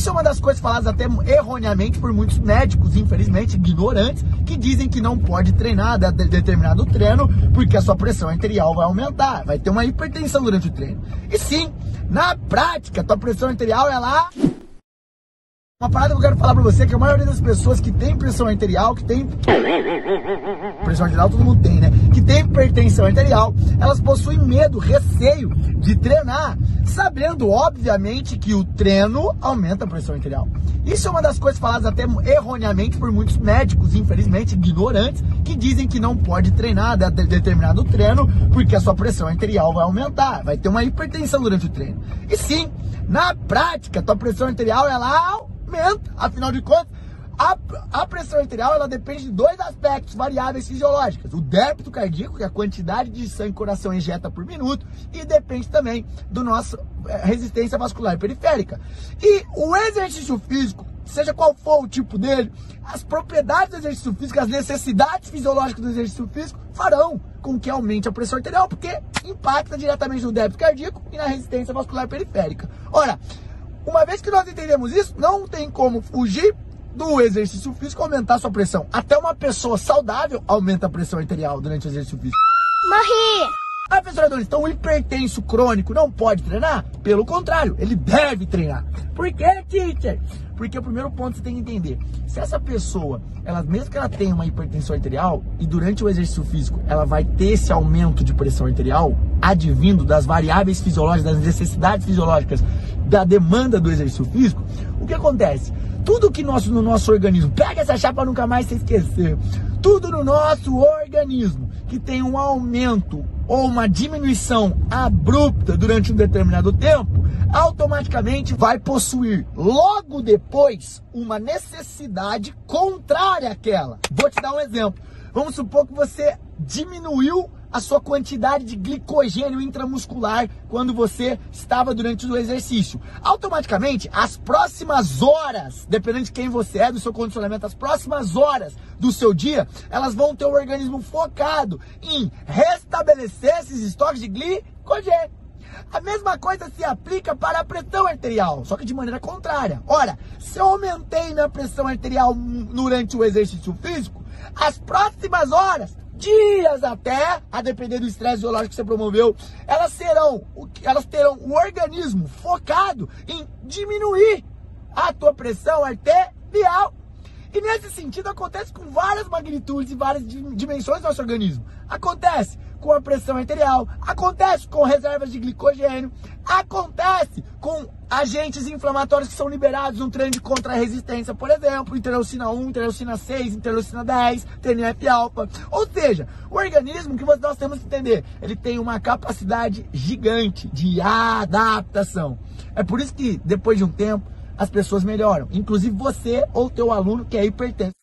Isso é uma das coisas faladas até erroneamente por muitos médicos, infelizmente, ignorantes, que dizem que não pode treinar de determinado treino porque a sua pressão arterial vai aumentar, vai ter uma hipertensão durante o treino. E sim, na prática, tua pressão arterial ela uma parada que eu quero falar pra você é que a maioria das pessoas que tem pressão arterial, que tem. Pressão arterial todo mundo tem, né? Que tem hipertensão arterial, elas possuem medo, receio de treinar, sabendo, obviamente, que o treino aumenta a pressão arterial. Isso é uma das coisas faladas até erroneamente por muitos médicos, infelizmente, ignorantes, que dizem que não pode treinar de determinado treino porque a sua pressão arterial vai aumentar, vai ter uma hipertensão durante o treino. E sim, na prática, tua pressão arterial ela aumenta. Afinal de contas, a, a, pressão arterial ela depende de dois aspectos variáveis fisiológicos: o débito cardíaco, que é a quantidade de sangue que o coração injeta por minuto, e depende também do nosso é, resistência vascular periférica. E o exercício físico, seja qual for o tipo dele, as propriedades do exercício físico, as necessidades fisiológicas do exercício físico farão com que aumente a pressão arterial, porque impacta diretamente no débito cardíaco e na resistência vascular periférica. Ora, uma vez que nós entendemos isso, não tem como fugir do exercício físico aumentar a sua pressão. Até uma pessoa saudável aumenta a pressão arterial durante o exercício físico. Morri! Ah, professor então o hipertenso crônico não pode treinar? Pelo contrário, ele deve treinar. Por quê, teacher? Porque o primeiro ponto você tem que entender, se essa pessoa, ela mesmo que ela tenha uma hipertensão arterial e durante o exercício físico ela vai ter esse aumento de pressão arterial advindo das variáveis fisiológicas, das necessidades fisiológicas da demanda do exercício físico, o que acontece? Tudo que nosso, no nosso organismo, pega essa chapa nunca mais se esquecer, tudo no nosso organismo que tem um aumento ou uma diminuição abrupta durante um determinado tempo, automaticamente vai possuir logo depois uma necessidade contrária àquela. Vou te dar um exemplo. Vamos supor que você diminuiu a sua quantidade de glicogênio intramuscular quando você estava durante o exercício. Automaticamente, as próximas horas, dependendo de quem você é, do seu condicionamento, as próximas horas do seu dia, elas vão ter o organismo focado em restabelecer esses estoques de glicogênio. A mesma coisa se aplica para a pressão arterial, só que de maneira contrária. Ora, se eu aumentei minha pressão arterial durante o exercício físico, as próximas horas dias até, a depender do estresse biológico que você promoveu, elas serão, elas terão o organismo focado em diminuir a tua pressão arterial. E nesse sentido acontece com várias magnitudes e várias dimensões do nosso organismo. Acontece com a pressão arterial, acontece com reservas de glicogênio, acontece com agentes inflamatórios que são liberados no treino de contra-resistência, por exemplo, interleucina 1, interleucina 6, interleucina 10, TNF-alfa. Ou seja, o organismo que nós temos que entender, ele tem uma capacidade gigante de adaptação. É por isso que depois de um tempo as pessoas melhoram, inclusive você ou teu aluno que é hipertenso.